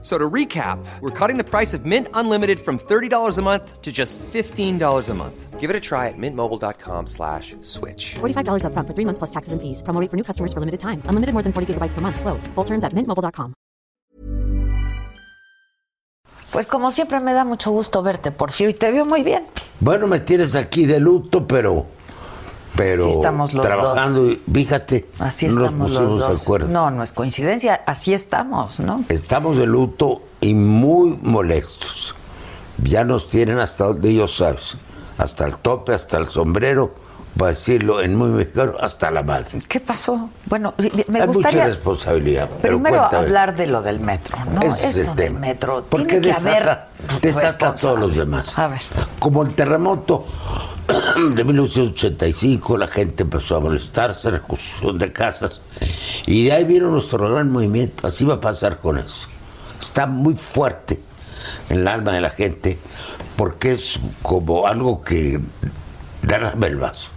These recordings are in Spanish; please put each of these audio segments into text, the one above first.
So to recap, we're cutting the price of Mint Unlimited from $30 a month to just $15 a month. Give it a try at mintmobile.com slash switch. $45 upfront for three months plus taxes and fees. Promo rate for new customers for limited time. Unlimited more than 40 gigabytes per month. Slows. Full terms at mintmobile.com. Pues como siempre me da mucho gusto verte, Porfirio, y te veo muy bien. Bueno, me tienes aquí de luto, pero pero Así estamos los trabajando dos. fíjate, Así no nos estamos los pusimos de dos. acuerdo. No, no es coincidencia, así estamos, ¿no? Estamos de luto y muy molestos. Ya nos tienen hasta donde ellos sabes, hasta el tope, hasta el sombrero, para decirlo en muy mexicano, hasta la madre. ¿Qué pasó? Bueno, me Hay mucha gustaría responsabilidad. Pero primero cuéntame. hablar de lo del metro, ¿no? Ese es el Esto del tema. metro. Porque Tiene que desata, haber desata a todos los demás. A ver. Como el terremoto de 1985, la gente empezó a molestarse, reconstrucción de casas, y de ahí vino nuestro gran movimiento. Así va a pasar con eso. Está muy fuerte en el alma de la gente, porque es como algo que derrama el vaso.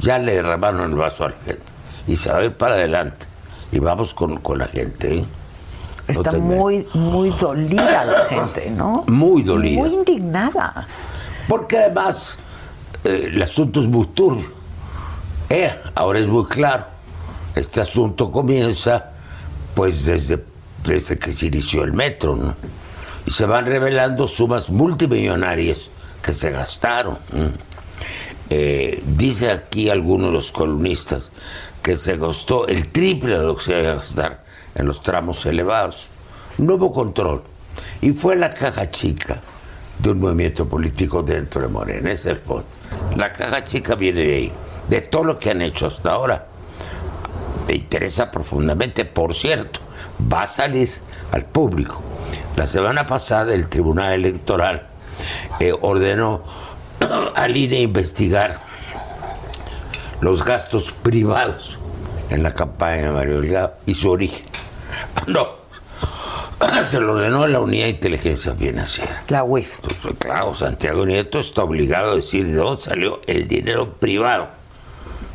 Ya le derramaron el vaso a la gente. Y se va a ir para adelante. Y vamos con, con la gente. ¿eh? Está muy, muy dolida la gente, ¿no? Muy Y dolida. Muy indignada. Porque además el asunto es muy turbio. Eh, ahora es muy claro. Este asunto comienza pues desde, desde que se inició el metro, ¿no? Y se van revelando sumas multimillonarias que se gastaron. Eh, dice aquí algunos de los columnistas que se gastó el triple de lo que se iba a gastar en los tramos elevados. No hubo control. Y fue la caja chica de un movimiento político dentro de Morena, ese es el fondo. La caja chica viene de ahí, de todo lo que han hecho hasta ahora. Me interesa profundamente, por cierto, va a salir al público. La semana pasada el Tribunal Electoral eh, ordenó al INE investigar los gastos privados en la campaña de Mario Delgado y su origen. No, se lo ordenó la Unidad de Inteligencia Financiera. La UIF. Pues, claro, Santiago Nieto está obligado a decir de dónde salió el dinero privado,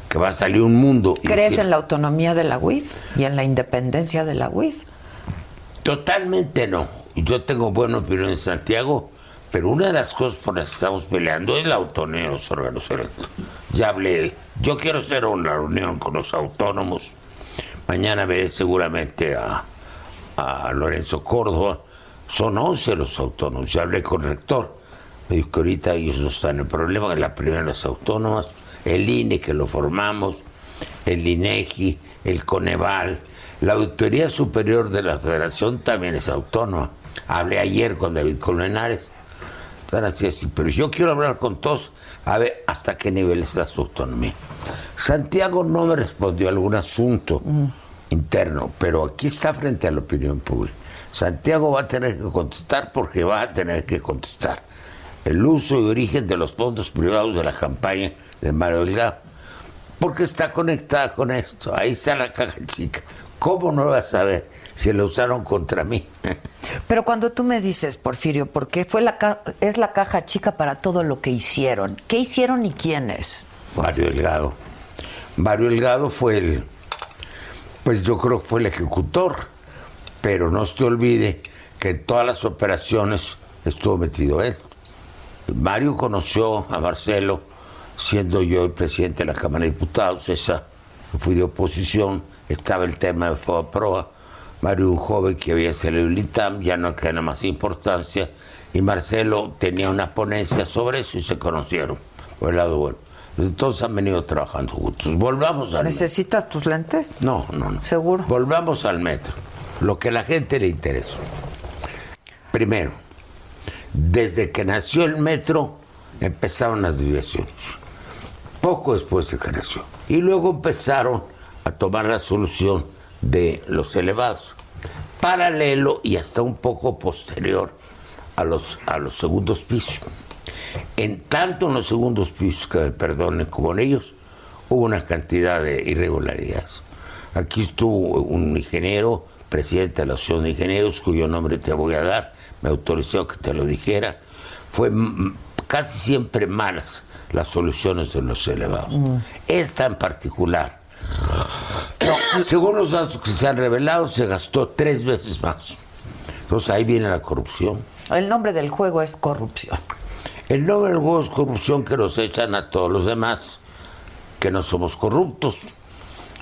que va a salir un mundo. ¿Crees decir, en la autonomía de la UIF y en la independencia de la UIF? Totalmente no. Yo tengo buena opinión de Santiago, pero una de las cosas por las que estamos peleando es la autonomía de los órganos electorales. Ya hablé, yo quiero hacer una reunión con los autónomos. Mañana veré seguramente a, a Lorenzo Córdoba. Son 11 los autónomos. Ya hablé con el rector. Me dijo que ahorita ellos no están en problema, las autónomas, el INE que lo formamos, el INEGI, el Coneval, la Auditoría Superior de la Federación también es autónoma. Hablé ayer con David Colmenares. Están así, así. Pero yo quiero hablar con todos a ver hasta qué nivel está su autonomía. Santiago no me respondió a algún asunto interno, pero aquí está frente a la opinión pública. Santiago va a tener que contestar porque va a tener que contestar el uso y origen de los fondos privados de la campaña de Mario Delgado. Porque está conectada con esto. Ahí está la caja chica. ¿Cómo no vas a saber si la usaron contra mí? Pero cuando tú me dices, Porfirio, porque fue la ca- es la caja chica para todo lo que hicieron. ¿Qué hicieron y quiénes? Mario Delgado. Mario Delgado fue el, pues yo creo que fue el ejecutor, pero no se olvide que en todas las operaciones estuvo metido él. Mario conoció a Marcelo siendo yo el presidente de la Cámara de Diputados, esa fui de oposición, estaba el tema de FOBAPROA, Mario un joven que había salido del INTAM, ya no tiene más importancia, y Marcelo tenía una ponencia sobre eso y se conocieron, por el lado bueno. Entonces han venido trabajando juntos. Volvamos al metro. ¿Necesitas tus lentes? No, no, no. ¿Seguro? Volvamos al metro. Lo que a la gente le interesa. Primero, desde que nació el metro empezaron las desviaciones. Poco después se creció. Y luego empezaron a tomar la solución de los elevados. Paralelo y hasta un poco posterior a los, a los segundos pisos. En tanto en los segundos pisos, que perdonen, como en ellos, hubo una cantidad de irregularidades. Aquí estuvo un ingeniero presidente de la Asociación de Ingenieros, cuyo nombre te voy a dar, me autorizó que te lo dijera, fue mm, casi siempre malas las soluciones de los elevados. Esta en particular, según los datos que se han revelado, se gastó tres veces más. Entonces ahí viene la corrupción. El nombre del juego es corrupción. El del juego es corrupción que nos echan a todos los demás, que no somos corruptos.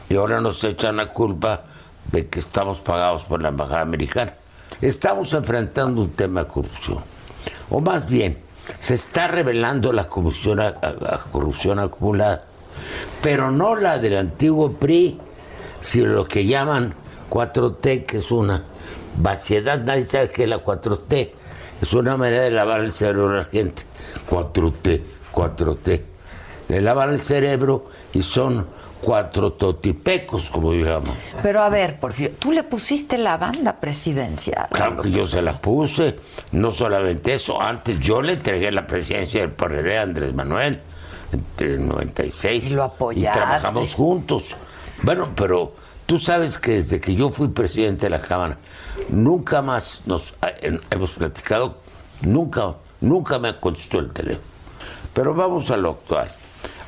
Y ahora nos echan la culpa de que estamos pagados por la Embajada Americana. Estamos enfrentando un tema de corrupción. O más bien, se está revelando la corrupción acumulada. Pero no la del antiguo PRI, sino lo que llaman 4T, que es una vaciedad. Nadie sabe qué es la 4T. Es una manera de lavar el cerebro a la gente. 4T, 4T. Le lavan el cerebro y son cuatro totipecos, como llamo. Pero a ver, Porfirio, tú le pusiste la banda presidencial. Claro que yo se la puse. No solamente eso, antes yo le entregué la presidencia del PRD a Andrés Manuel en el 96. Y lo apoyaste. trabajamos juntos. Bueno, pero tú sabes que desde que yo fui presidente de la Cámara, nunca más nos hemos platicado, nunca, nunca me contestó el teléfono. Pero vamos a lo actual.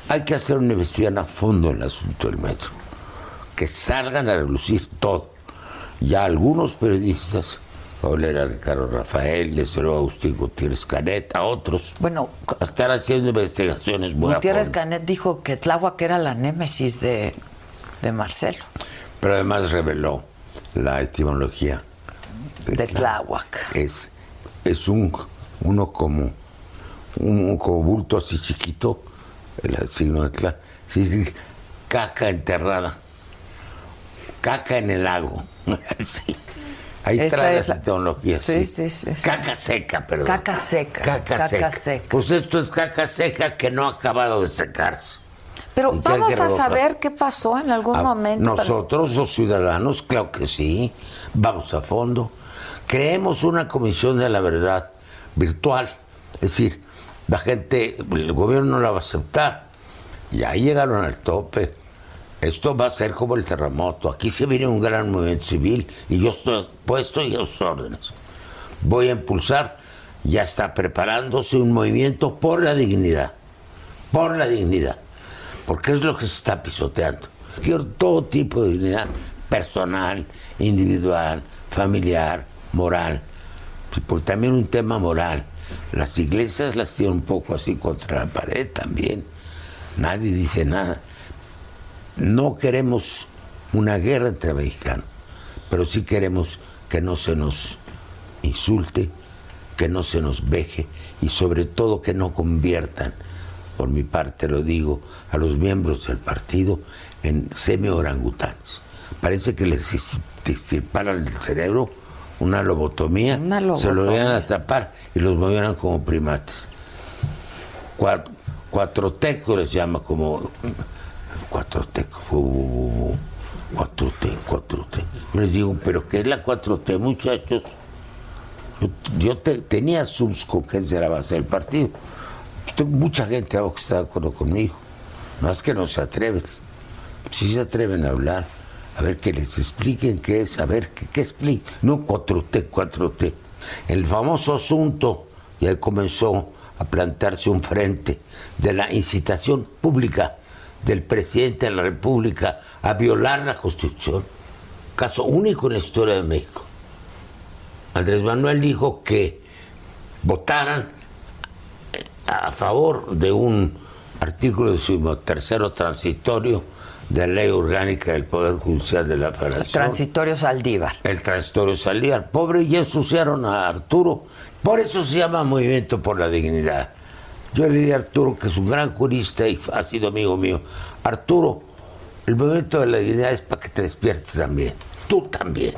Hay que hacer una investigación a fondo en el asunto del metro. Que salgan a relucir todo. Ya algunos periodistas, Paulera Ricardo Rafael, desde luego Agustín Gutiérrez Caneta, otros, Bueno, están haciendo investigaciones muy a Gutiérrez fondo. Canet dijo que Tláhuac era la némesis de, de Marcelo, Pero además reveló la etimología de Tláhuac. Es, es un uno como un, como bulto así chiquito, el signo de Tla, caca enterrada, caca en el lago. Sí. Ahí Esa trae es la tecnología. sí, sí, sí, sí. Caca seca, perdón. Caca seca, Caca, caca seca. seca. Pues esto es caca seca que no ha acabado de secarse. Pero vamos a saber qué pasó en algún Ah, momento. Nosotros, los ciudadanos, claro que sí, vamos a fondo. Creemos una comisión de la verdad virtual. Es decir, la gente, el gobierno no la va a aceptar. Y ahí llegaron al tope. Esto va a ser como el terremoto. Aquí se viene un gran movimiento civil y yo estoy puesto y a sus órdenes. Voy a impulsar, ya está preparándose un movimiento por la dignidad. Por la dignidad porque es lo que se está pisoteando. Quiero todo tipo de dignidad personal, individual, familiar, moral. Por también un tema moral. Las iglesias las tienen un poco así contra la pared también. Nadie dice nada. No queremos una guerra entre mexicanos, pero sí queremos que no se nos insulte, que no se nos veje y sobre todo que no conviertan, por mi parte lo digo, a los miembros del partido en semi-orangutanes. Parece que les disparan el cerebro una lobotomía, Una se lo iban a tapar y los movieran como primates. Cuatro, cuatro tecos les llama como cuatro tecos. uh, uh, uh, Cuatro T, cuatro T. Yo les digo, ¿pero qué es la 4T, muchachos? Yo, yo te- tenía subs con quién será la base del partido. Tengo mucha gente que está de acuerdo conmigo. No es que no se atreven. Si se atreven a hablar, a ver que les expliquen qué es, a ver qué, qué explica. No 4T, 4T. El famoso asunto ya comenzó a plantearse un frente de la incitación pública del presidente de la República a violar la Constitución. Caso único en la historia de México. Andrés Manuel dijo que votaran a favor de un artículo de tercero transitorio de la ley orgánica del Poder Judicial de la Federación. Transitorio Saldívar. El transitorio salía. Pobre, y ensuciaron a Arturo. Por eso se llama Movimiento por la Dignidad. Yo le di a Arturo, que es un gran jurista y ha sido amigo mío. Arturo, el Movimiento de la Dignidad es para que te despiertes también. Tú también.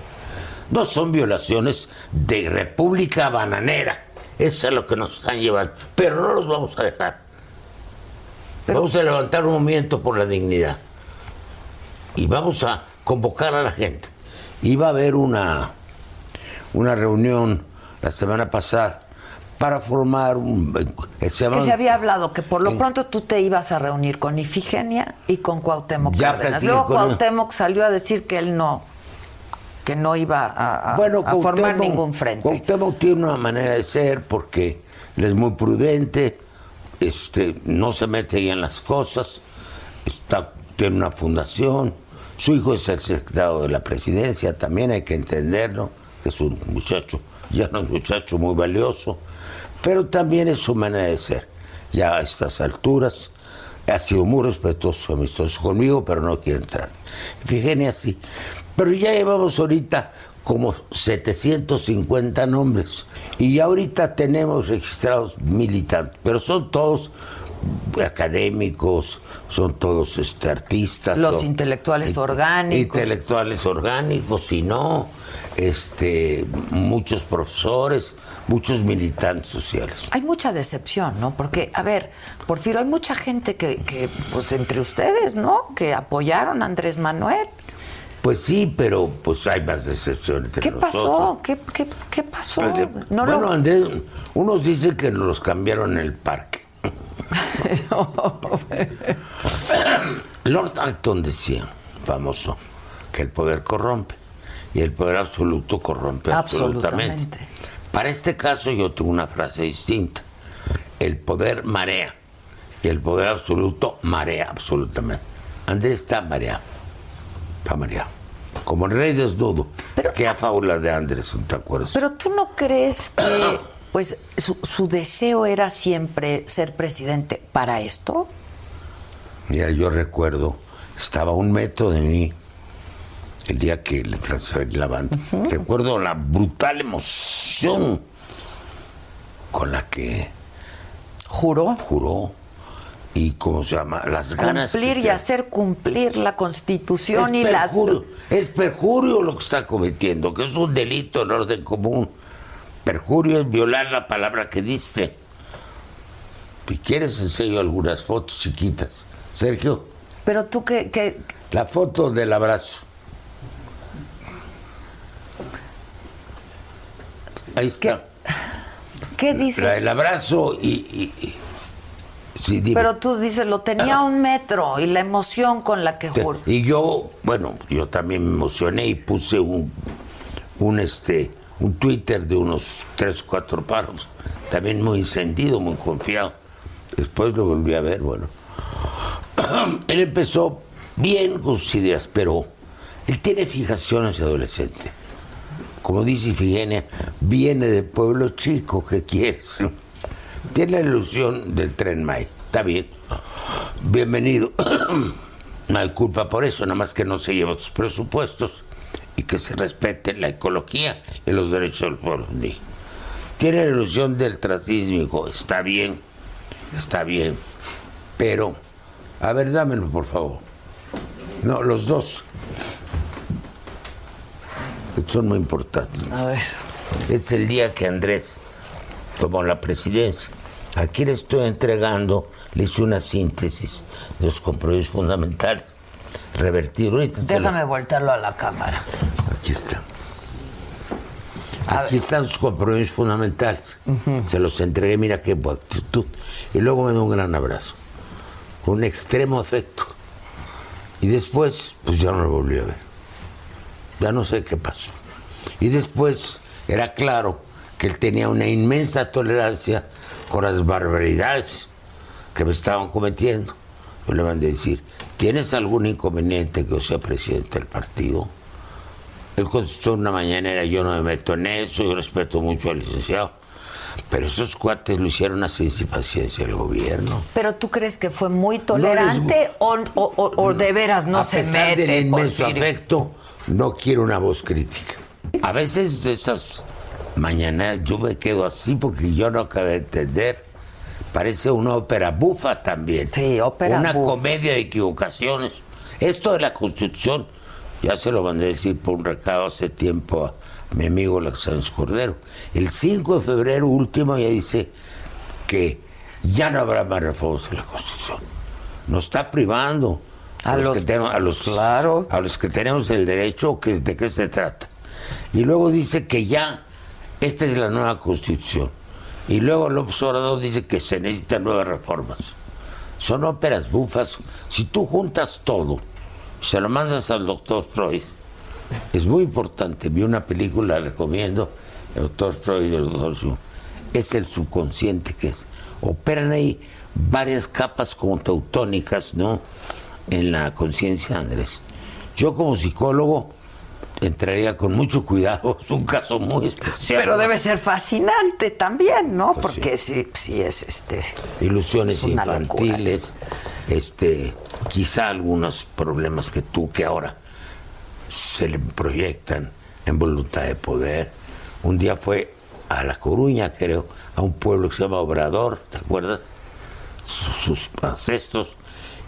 No son violaciones de República Bananera. Eso es lo que nos están llevando. Pero no los vamos a dejar. Vamos a levantar un movimiento por la dignidad. Y vamos a convocar a la gente. Iba a haber una, una reunión la semana pasada para formar un... eh, se Que se había hablado que por lo en- pronto tú te ibas a reunir con Ifigenia y con Cuauhtémoc Ya Cárdenas. Luego. Cuauhtémoc salió a decir que él no. que no iba a, a- bueno, a formar ningún frente. Cuauhtémoc tiene una manera de ser porque él es muy prudente, este, no se mete ahí en las cosas, está, tiene una fundación, su hijo es el secretario de la presidencia, también hay que entenderlo, que es un muchacho, ya no un muchacho muy valioso, pero también es su manera de ser. Ya a estas alturas ha sido muy respetuoso, amistoso conmigo, pero no quiere entrar. Fíjense así. Pero ya llevamos ahorita como 750 nombres y ahorita tenemos registrados militantes, pero son todos académicos, son todos este, artistas. Los son- intelectuales orgánicos. Intelectuales orgánicos, y no, este, muchos profesores, muchos militantes sociales. Hay mucha decepción, ¿no? Porque, a ver, Porfirio, hay mucha gente que, que, pues entre ustedes, ¿no? Que apoyaron a Andrés Manuel. Pues sí, pero pues hay más decepción entre ¿Qué nosotros. pasó? ¿Qué, qué, qué pasó? Pues, No bueno, lo- Andrés, unos dicen que los cambiaron en el parque. Lord Acton decía, famoso, que el poder corrompe y el poder absoluto corrompe absolutamente. Absolutamente. Para este caso yo tengo una frase distinta. El poder marea y el poder absoluto marea absolutamente. Andrés está mareado. Está mareado. Como el rey desnudo. Pero- Qué fábula de Andrés, ¿te acuerdas? Pero tú no crees que, pues, su, su deseo era siempre ser presidente para esto. Mira, yo recuerdo, estaba a un metro de mí el día que le transferí la banda. Recuerdo la brutal emoción con la que Juró. juró y, ¿cómo se llama? Las ganas. Cumplir y hacer cumplir la constitución y es las. perjurio, es perjurio lo que está cometiendo, que es un delito en orden común. Perjurio es violar la palabra que diste. Si quieres enseño algunas fotos chiquitas. Sergio, Pero tú que, que la foto del abrazo. Ahí está. ¿qué dices? La- el abrazo y... y- y- sí, dime. Pero tú dices, lo tenía a un metro y la emoción con la que juró. Y yo, bueno, yo también me emocioné y puse un, un este, un Twitter de unos tres cuatro paros, también muy encendido, muy confiado. Después lo volví a ver, bueno. Él empezó bien con sus ideas, pero él tiene fijaciones adolescente. Como dice Ifigenia, viene de pueblo chico, ¿qué quieres? Tiene la ilusión del tren May. Está bien. Bienvenido. No hay culpa por eso, nada más que no se lleven sus presupuestos y que se respete la ecología y los derechos del pueblo. indígena. Tiene la ilusión del transísmico. Está bien, está bien. Pero, a ver, dámelo, por favor. No, los dos. Son muy importantes. A ver. Es el día que Andrés tomó la presidencia. Aquí le estoy entregando, le hice una síntesis de los compromisos fundamentales. Revertir ahorita. Déjame voltearlo a la cámara. Aquí está. Aquí están sus compromisos fundamentales. Se los entregué, mira qué actitud. Y luego me dio un gran abrazo. Con un extremo afecto. Y después, pues ya no lo volví a ver. Ya no sé qué pasó. Y después era claro que él tenía una inmensa tolerancia con las barbaridades que me estaban cometiendo. Yo le mandé a decir, ¿tienes algún inconveniente que yo sea presidente del partido? Él contestó una mañanera, yo no me meto en eso, yo respeto mucho al licenciado. Pero esos cuates lo hicieron así sin paciencia el gobierno. ¿Pero tú crees que fue muy tolerante o, o- o- o de veras no a se pesar mete? del inmenso afecto, no quiero una voz crítica. A veces de esas mañanas yo me quedo así porque yo no acabo de entender. Parece una ópera bufa también. Sí, ópera Una bufa. comedia de equivocaciones. Esto de la Constitución, ya se lo mandé a decir por un recado hace tiempo a mi amigo Sánchez Cordero. El 5 de febrero último ya dice que ya no habrá más reformas de la Constitución. Nos está privando A los- que tenemos, a los, Claro. a los que tenemos el derecho, que, ¿de qué se trata? Y luego dice que ya esta es la nueva constitución. Y luego López Obrador dice que se necesitan nuevas reformas. Son óperas bufas. Si tú juntas todo, se lo mandas al doctor Freud, Es muy importante. Vi una película, la recomiendo, el doctor Freud y el doctor Jung. Es el subconsciente que es. Operan ahí varias capas como teutónicas, ¿no? En la conciencia, Andrés. Yo como psicólogo entraría con mucho cuidado, es un caso muy especial. Pero debe ser fascinante también, ¿no? Pues Porque sí. sí, es este. ilusiones es una locura. infantiles, este, quizá algunos problemas que tú que ahora se le proyectan en voluntad de poder. Un día fue a La Coruña, creo, a un pueblo que se llama Obrador, ¿te acuerdas? Sus, sus ancestros,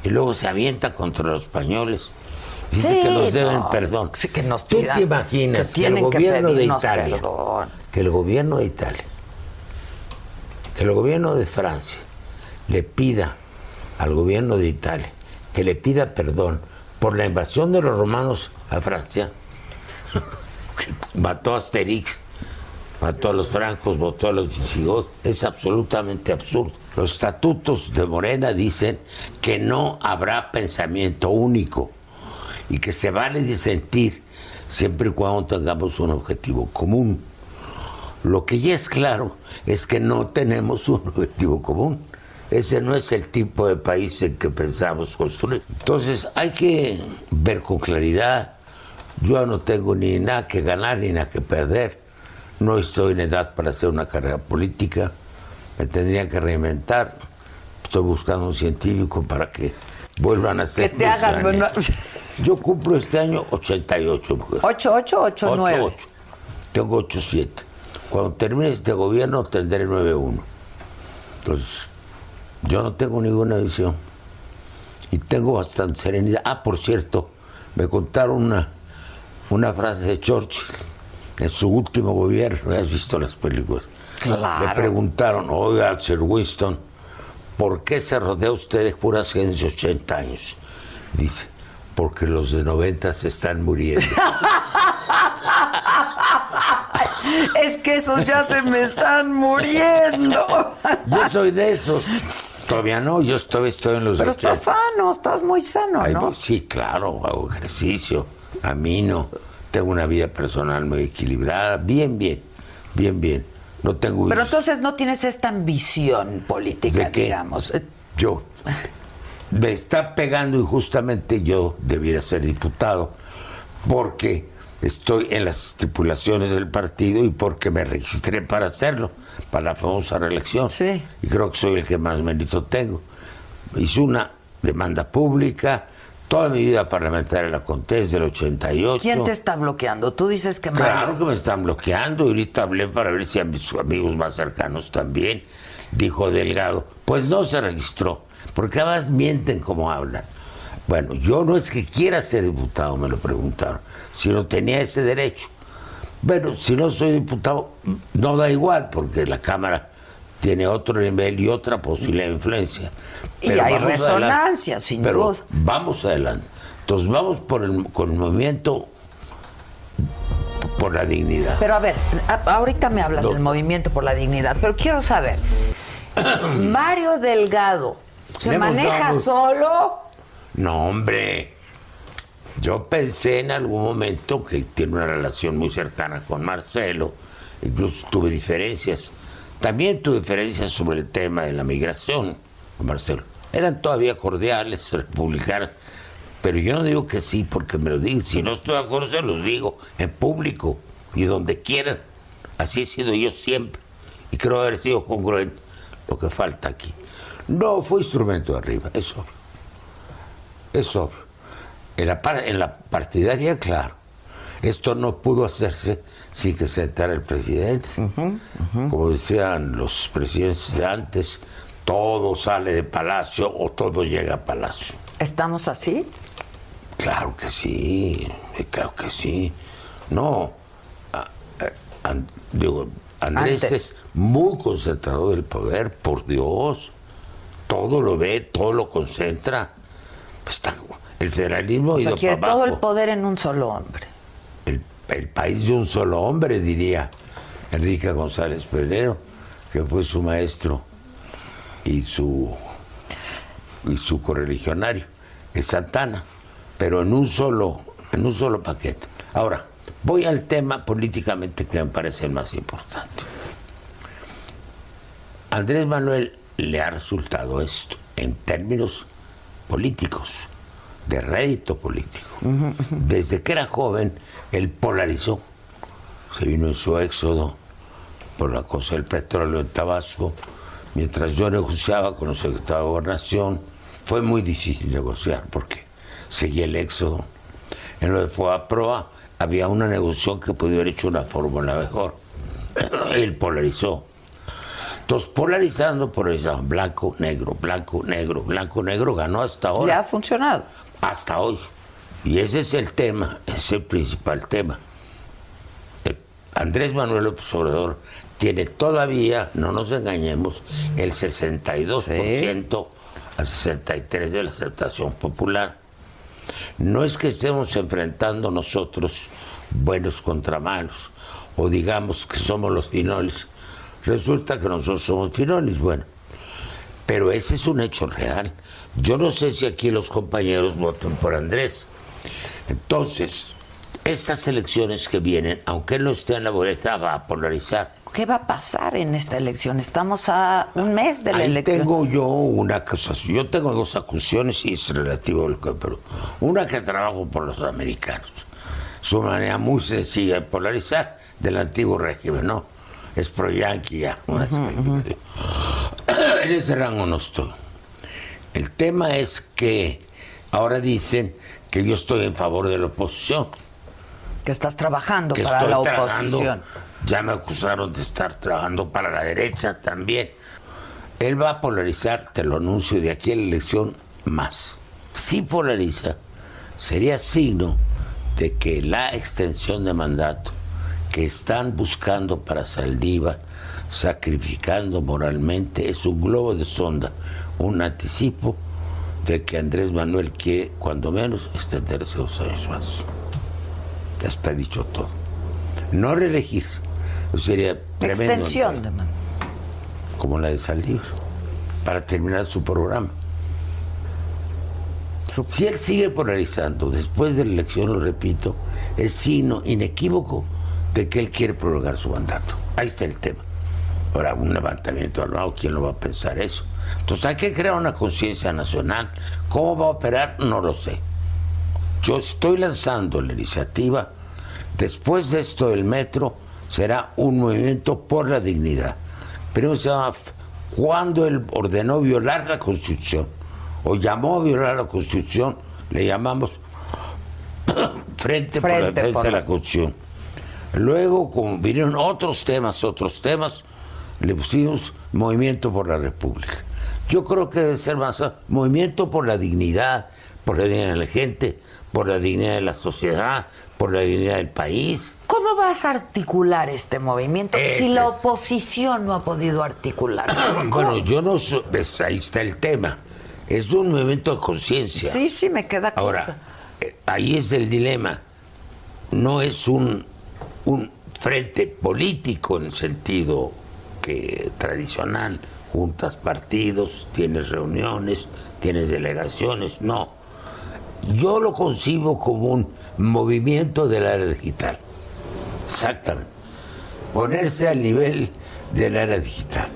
y luego se avientan contra los españoles. Dice Sí, que nos deben no, perdón. sí, que nos ¿Tú te imaginas que que, el que gobierno de Italia, perdón. que el gobierno de Italia que el gobierno de Francia le pida al gobierno de Italia que le pida perdón por la invasión de los romanos a Francia, mató a Asterix, mató a los francos, mató a los visigodos, es absolutamente absurdo. Los estatutos de Morena dicen que no habrá pensamiento único y que se vale disentir siempre y cuando tengamos un objetivo común. Lo que ya es claro es que no tenemos un objetivo común. Ese no es el tipo de país en que pensamos construir. Entonces hay que ver con claridad. Yo no tengo ni nada que ganar ni nada que perder. No estoy en edad para hacer una carrera política. Me tendría que reinventar. Estoy buscando un científico para que vuelvan a ser. Que te hagan. Yo cumplo este año 88, mujer. 8, 8, 8, 9. 8-8. Tengo 8-7. Cuando termine este gobierno tendré 9-1. Entonces, yo no tengo ninguna visión. Y tengo bastante serenidad. Ah, por cierto, me contaron una, una frase de Churchill en su último gobierno. ¿Has visto las películas? Claro. Le preguntaron, oiga, Sir Winston, ¿por qué se rodea usted de puras gentes de 80 años? Dice, porque los de 90 se están muriendo. Es que esos ya se me están muriendo. Yo soy de esos. Todavía no, yo estoy, estoy en los Pero 80. estás sano, estás muy sano, Ahí ¿no? voy. Sí, claro, hago ejercicio, camino, tengo una vida personal muy equilibrada, bien, bien, bien, bien. No tengo Pero entonces no tienes esta ambición política, digamos. Yo me está pegando y justamente yo debiera ser diputado porque estoy en las estipulaciones del partido y porque me registré para hacerlo, para la famosa reelección. Sí. Y creo que soy el que más mérito tengo. Hice una demanda pública, toda mi vida parlamentaria la conté desde el 88. ¿Quién te está bloqueando? Tú dices que Claro Mario. que me están bloqueando. y Ahorita hablé para ver si a mis amigos más cercanos también. Dijo Delgado. Pues no se registró. Porque además mienten como hablan. Bueno, yo no es que quiera ser diputado, me lo preguntaron. Si no tenía ese derecho. Bueno, si no soy diputado, no da igual, porque la Cámara tiene otro nivel y otra posibilidad de influencia. Y hay resonancia, adelante. sin Pero duda. Vamos adelante. Entonces vamos por el, con el movimiento por la dignidad. Pero a ver, ahorita me hablas No. del movimiento por la dignidad, pero quiero saber, Mario Delgado, ¿se maneja dado- solo? No, hombre. Yo pensé en algún momento que tiene una relación muy cercana con Marcelo. Incluso tuve diferencias. También tuve diferencias sobre el tema de la migración con Marcelo. Eran todavía cordiales, republicanos. Pero yo no digo que sí porque me lo digo. Si no estoy de acuerdo, se los digo en público y donde quieran. Así he sido yo siempre. Y creo haber sido congruente. Lo que falta aquí. No fue instrumento de arriba, es obvio. Es obvio. En la, en la partidaria, claro. Esto no pudo hacerse sin que se entrara el presidente. Como decían los presidentes de antes, todo sale de palacio o todo llega a palacio. ¿Estamos así? Claro que sí, claro que sí. No, a- a- an- digo, Andrés Antes. es muy concentrado del poder, por Dios. Todo lo ve, todo lo concentra. Está, el federalismo O sea, quiere para todo el poder en un solo hombre. El, el país de un solo hombre, diría Enrique González Pedrero, que fue su maestro y su, y su correligionario, es Santana, pero en un solo, en un solo paquete. Ahora, voy al tema políticamente que me parece el más importante. Andrés Manuel le ha resultado esto en términos políticos, de rédito político. Desde que era joven, él polarizó. Se vino en su éxodo por la cosa del petróleo en Tabasco. Mientras yo negociaba con el secretario de Gobernación, fue muy difícil negociar porque seguía el éxodo. En lo de Proa había una negociación que podía haber hecho una fórmula mejor. Él polarizó. Entonces, polarizando, por eso, blanco, negro, blanco, negro, blanco, negro, ganó hasta ahora. ¿Le ha funcionado? Hasta hoy. Y ese es el tema, es el principal tema. El Andrés Manuel López Obrador tiene todavía, no nos engañemos, el 62% a 63% de la aceptación popular. No es que estemos enfrentando nosotros buenos contra malos, o digamos que somos los finoles. Resulta que nosotros somos finoles, bueno. Pero ese es un hecho real. Yo no sé si aquí los compañeros votan por Andrés. Entonces, estas elecciones que vienen, aunque él no esté en la boleta, va a polarizar. ¿Qué va a pasar en esta elección? Estamos a un mes de la Ahí elección. tengo yo una acusación. Yo tengo dos acusaciones y es relativo al pero Una que trabajo por los americanos. Es una manera muy sencilla de polarizar del antiguo régimen, ¿no? Es pro yanqui ya. En ese rango no estoy. El tema es que ahora dicen que yo estoy en favor de la oposición. Que estás trabajando que para estoy la trabajando. oposición. Ya me acusaron de estar trabajando para la derecha también. Él va a polarizar, te lo anuncio, de aquí a la elección más. Si polariza, sería signo de que la extensión de mandato que están buscando para Saldívar, sacrificando moralmente, es un globo de sonda, un anticipo de que Andrés Manuel quiere, cuando menos, extenderse dos años más. Ya está dicho todo. No reelegirse. Sería tremendo. Extensión Como la de Saldívar. Para terminar su programa. Si él sigue polarizando después de la elección, lo repito, es signo inequívoco de que él quiere prolongar su mandato. Ahí está el tema. Ahora, un levantamiento armado, ¿quién lo va a pensar eso? Entonces hay que crear una conciencia nacional. ¿Cómo va a operar? No lo sé. Yo estoy lanzando la iniciativa. Después de esto del metro, será un movimiento por la dignidad. Primero se llama cuando él ordenó violar la Constitución, o llamó a violar la Constitución, le llamamos Frente, por la Defensa por de la Constitución. Luego, como vinieron otros temas, otros temas, le pusimos Movimiento por la República. Yo creo que debe ser más Movimiento por la dignidad, por la dignidad de la gente, por la dignidad de la sociedad, por la dignidad del país. ¿Cómo vas a articular este movimiento si la oposición no ha podido articular? Bueno, yo no sé, pues, ahí está el tema. Es un movimiento de conciencia. Sí, sí, me queda claro. Ahora, eh, ahí es el dilema. No es un, un frente político en el sentido que tradicional. Juntas partidos, tienes reuniones, tienes delegaciones. No. Yo lo concibo como un movimiento del área digital. Exactamente. Ponerse al nivel del área digital.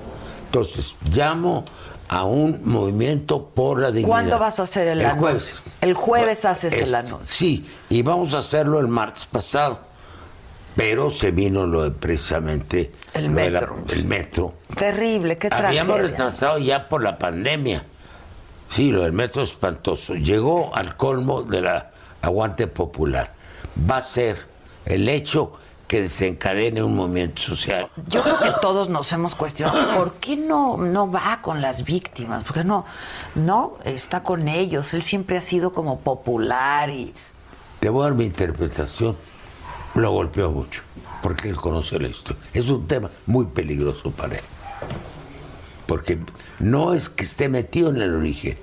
Entonces, llamo a un movimiento por la dignidad. ¿Cuándo vas a hacer el anuncio? jueves. El jueves haces el anuncio. Sí, y vamos a hacerlo el martes pasado. Pero se vino lo de precisamente El la- metro. el metro. Terrible, qué Habíamos tragedia. retrasado ya por la pandemia. Sí, lo del metro es espantoso. Llegó al colmo del aguante popular. Va a ser el hecho que desencadene un movimiento social. Yo creo que todos nos hemos cuestionado por qué no, no va con las víctimas, porque no, no está con ellos. Él siempre ha sido como popular y Te voy a dar mi interpretación. Lo golpeó mucho, porque él conoce la historia. Es un tema muy peligroso para él. Porque no es que esté metido en el origen,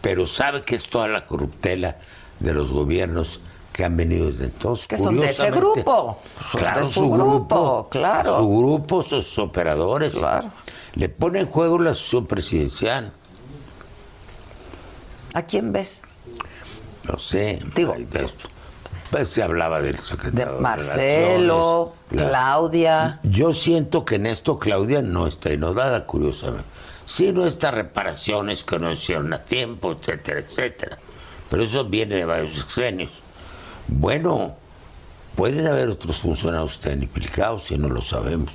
pero sabe que es toda la corruptela de los gobiernos que han venido desde entonces. Que son de ese grupo, son claro, de su su grupo, grupo, claro. Su grupo, sus operadores. Claro. Le pone en juego la asociación presidencial. ¿a quién ves? No sé. Digo, Pues se hablaba del De secretario de Marcelo, claro. Claudia. Yo siento que en esto Claudia no está inodada, curiosamente. Sí, no estas reparaciones que no hicieron a tiempo, etcétera, etcétera. Pero eso viene de varios exenios. Bueno, pueden haber otros funcionarios tan implicados si no lo sabemos.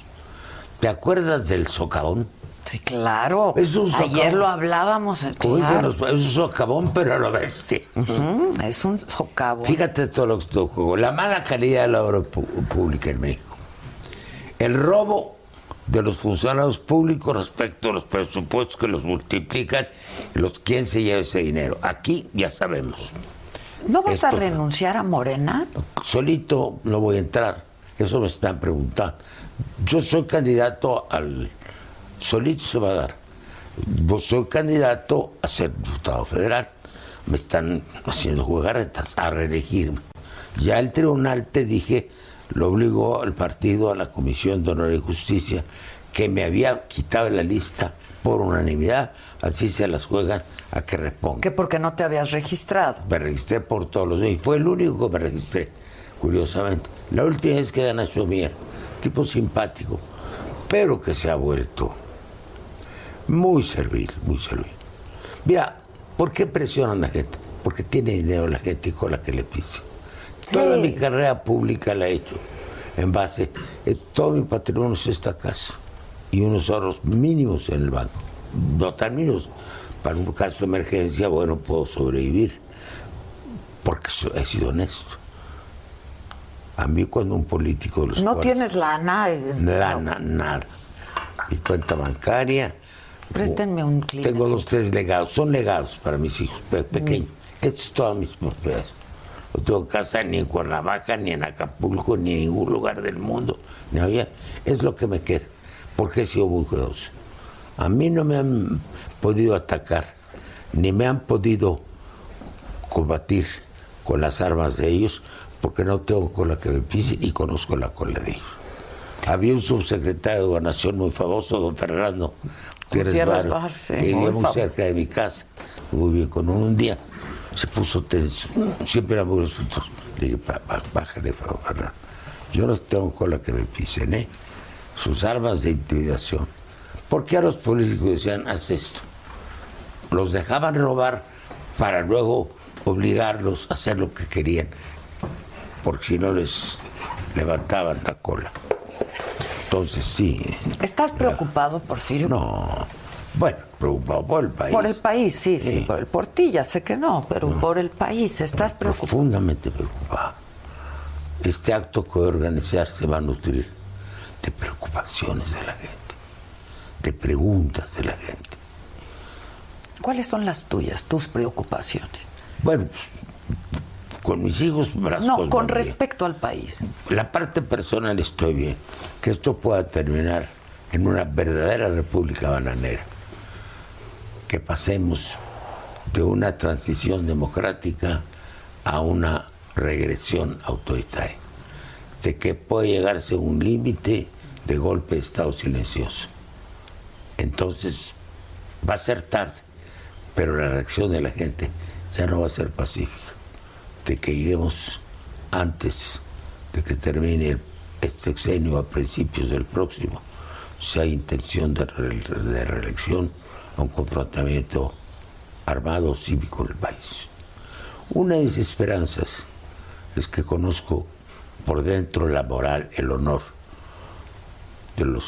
¿Te acuerdas del socavón? Sí, claro. Es un socavón. Ayer lo hablábamos. eh, claro. es un socavón, pero a lo bestia. Ujú, es un socavo. Fíjate todo lo que estuvo juego. La mala calidad de la obra pública en México. El robo de los funcionarios públicos respecto a los presupuestos que los multiplican, los quién se lleva ese dinero. Aquí ya sabemos. ¿No vas a renunciar a Morena? Solito no voy a entrar. Eso me están preguntando. Yo soy candidato al. Solito se va a dar. Soy candidato a ser diputado federal. Me están haciendo jugaretas a reelegirme. Ya el tribunal, te dije, lo obligó al partido, a la Comisión de Honor y Justicia, que me había quitado de la lista por unanimidad. Así se las juegan a que reponga. Que porque no te habías registrado. Me registré por todos los días. Y fue el único que me registré, curiosamente. La última vez que Dan Mier, tipo simpático, pero que se ha vuelto muy servil, muy servil. Mira, ¿por qué presionan a la gente? Porque tiene dinero la gente y con la que le pise. Toda mi carrera pública la he hecho en base, eh, todo mi patrimonio es esta casa y unos ahorros mínimos en el banco. No tan mínimos. Para un caso de emergencia, bueno, puedo sobrevivir porque he sido honesto. A mí cuando un político de los No cuales- tienes lana. eh, Lana, nada. Mi cuenta bancaria. Préstenme un Kleenex. Tengo dos, tres legados. Son legados para mis hijos pe- pequeños. Estas es todas mis propiedades. No tengo casa ni en Cuernavaca, ni en Acapulco, ni en ningún lugar del mundo. Ni había. Es lo que me queda. Porque he sido muy cuidadoso. A mí no me han podido atacar, ni me han podido combatir con las armas de ellos, porque no tengo cola que me pise y conozco la cola de ellos. Había un subsecretario de Gobernación muy famoso, don Fernando Gutiérrez Gutiérrez sí, que muy vivía muy famoso. cerca de mi casa, muy bien con. Un día se puso tenso, siempre era muy respetuoso. Le dije, "Pa- pa- bájale, favor. Yo no tengo cola que me pisen, ¿eh? Sus armas de intimidación. ¿Por qué a los políticos decían, haz esto? Los dejaban robar para luego obligarlos a hacer lo que querían, porque si no les levantaban la cola. Entonces sí, ¿Estás preocupado, Porfirio? no. Bueno, preocupado por el país. Por el país, sí, sí, Sí. por el por ti, ya sé que no, pero por el país, ¿estás preocupado? Profundamente preocupado. Este acto que voy a organizar se va a nutrir de preocupaciones de la gente, de preguntas de la gente. ¿Cuáles son las tuyas, tus preocupaciones? Bueno, con mis hijos las No, con respecto al país. La parte personal estoy bien. Que esto pueda terminar en una verdadera república bananera. Que pasemos de una transición democrática a una regresión autoritaria. De que puede llegarse a un límite de golpe de Estado silencioso. Entonces va a ser tarde, pero la reacción de la gente ya no va a ser pacífica. De que lleguemos antes de que termine el- este sexenio a principios del próximo, si hay intención de, re- de reelección, a un confrontamiento armado cívico en el país. Una de mis esperanzas es que conozco por dentro la moral, el honor de los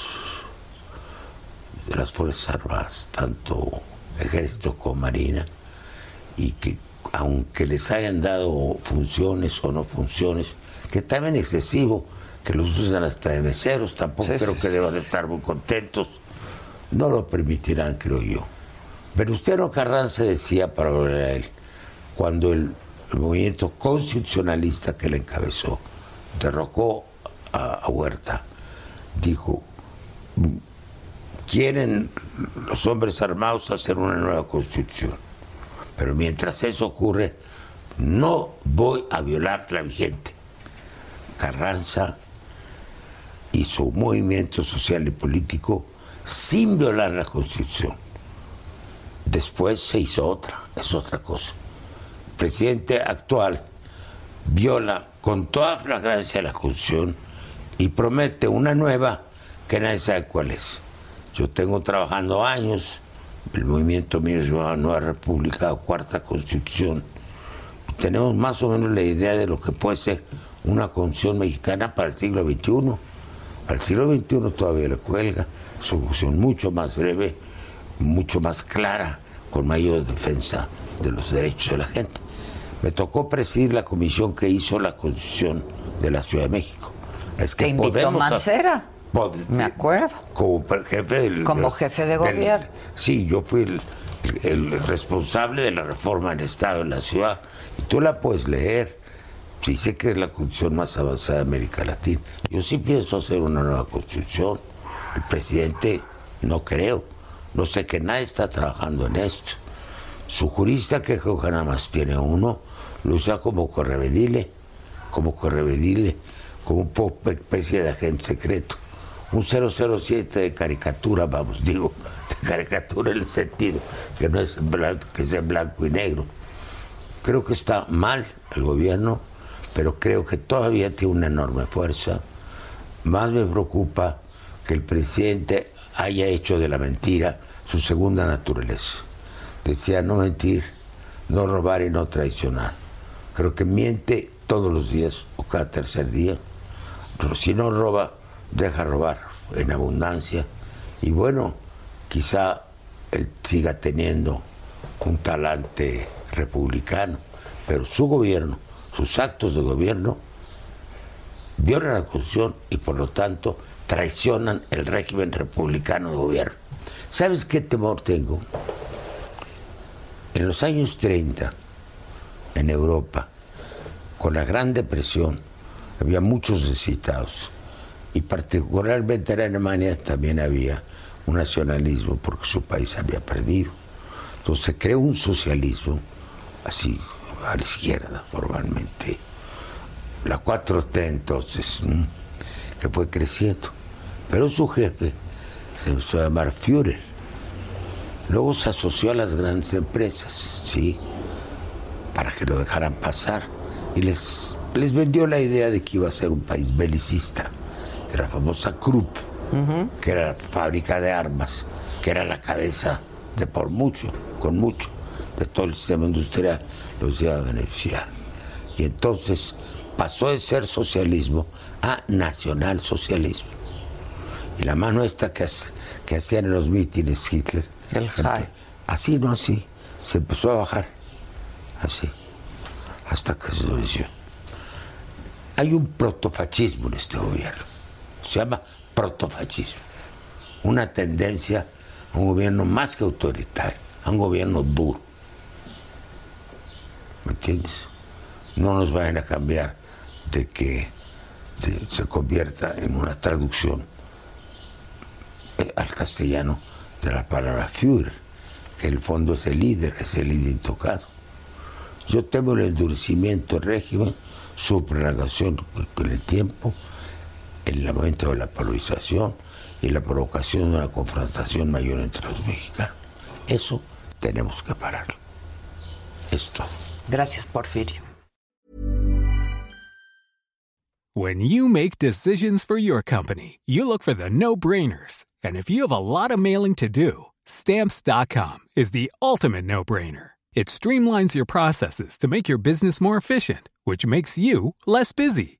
de las Fuerzas Armadas, tanto Ejército como Marina, y que aunque les hayan dado funciones o no funciones, que también excesivo, que los usan hasta de meseros, tampoco Sí, creo sí, que deban de estar muy contentos, no lo permitirán, creo yo. Venustiano Carranza decía para volver a él, cuando el, el movimiento constitucionalista que le encabezó derrocó a, a Huerta, dijo, quieren los hombres armados hacer una nueva constitución. Pero mientras eso ocurre, no voy a violar la vigente. Carranza hizo un movimiento social y político sin violar la constitución. Después se hizo otra, es otra cosa. El presidente actual viola con toda flagrancia la Constitución y promete una nueva que nadie sabe cuál es. Yo tengo trabajando años, el movimiento mío se llama Nueva República, Cuarta Constitución. Tenemos más o menos la idea de lo que puede ser una constitución mexicana para el siglo XXI. Al siglo XXI todavía le cuelga, es una constitución mucho más breve, mucho más clara, con mayor defensa de los derechos de la gente. Me tocó presidir la comisión que hizo la constitución de la Ciudad de México. Es que invitó Mancera. Me acuerdo. Como jefe del. Como jefe de gobierno. Sí, yo fui el, responsable de la reforma del Estado en la ciudad. Y tú la puedes leer. Dice que es la constitución más avanzada de América Latina. Yo sí pienso hacer una nueva constitución. El presidente, no creo. No sé que nadie está trabajando en esto. Su jurista, que creo que nada más tiene uno, lo usa como correvedile, como correvedile, como una especie de agente secreto un 007 de caricatura, vamos, digo, caricatura en el sentido que no es blanco, que sea blanco y negro. Creo que está mal el gobierno, pero creo que todavía tiene una enorme fuerza. Más me preocupa que el presidente haya hecho de la mentira su segunda naturaleza. Decía no mentir, no robar y no traicionar. Creo que miente todos los días o cada tercer día. Si no roba, deja robar en abundancia y bueno, quizá él siga teniendo un talante republicano, pero su gobierno, sus actos de gobierno, violan la Constitución y por lo tanto traicionan el régimen republicano de gobierno. ¿Sabes qué temor tengo? En los años 30, en Europa, con la Gran Depresión, había muchos necesitados y particularmente en Alemania también había un nacionalismo porque su país había perdido. Entonces se creó un socialismo así a la izquierda formalmente. La 4T entonces, que fue creciendo. Pero su jefe se empezó a llamar Führer. Luego se asoció a las grandes empresas, ¿sí? Para que lo dejaran pasar. Y les, les vendió la idea de que iba a ser un país belicista la famosa Krupp, que era la fábrica de armas, que era la cabeza de por mucho, con mucho, de todo el sistema industrial, los iba a beneficiar. Y entonces pasó de ser socialismo a nacionalsocialismo. Y la mano esta que, que hacían en los mítines Hitler. El Así, no así. Se empezó a bajar. Así. Hasta que se venció. Hay un protofascismo en este gobierno se llama protofascismo. Una tendencia a un gobierno más que autoritario, a un gobierno duro. ¿Me entiendes? No nos vayan a cambiar de que se convierta en una traducción eh, al castellano de la palabra Führer, que en el fondo es el líder, es el líder intocado. Yo temo el endurecimiento del régimen, su prolongación con el tiempo, el aumento de la polarización y la provocación de una confrontación mayor entre los mexicanos. Eso tenemos que pararlo. Esto. Gracias, Porfirio. When you make decisions for your company, you look for the no-brainers. And if you have a lot of mailing to do, stamps.com is the ultimate no-brainer. It streamlines your processes to make your business more efficient, which makes you less busy.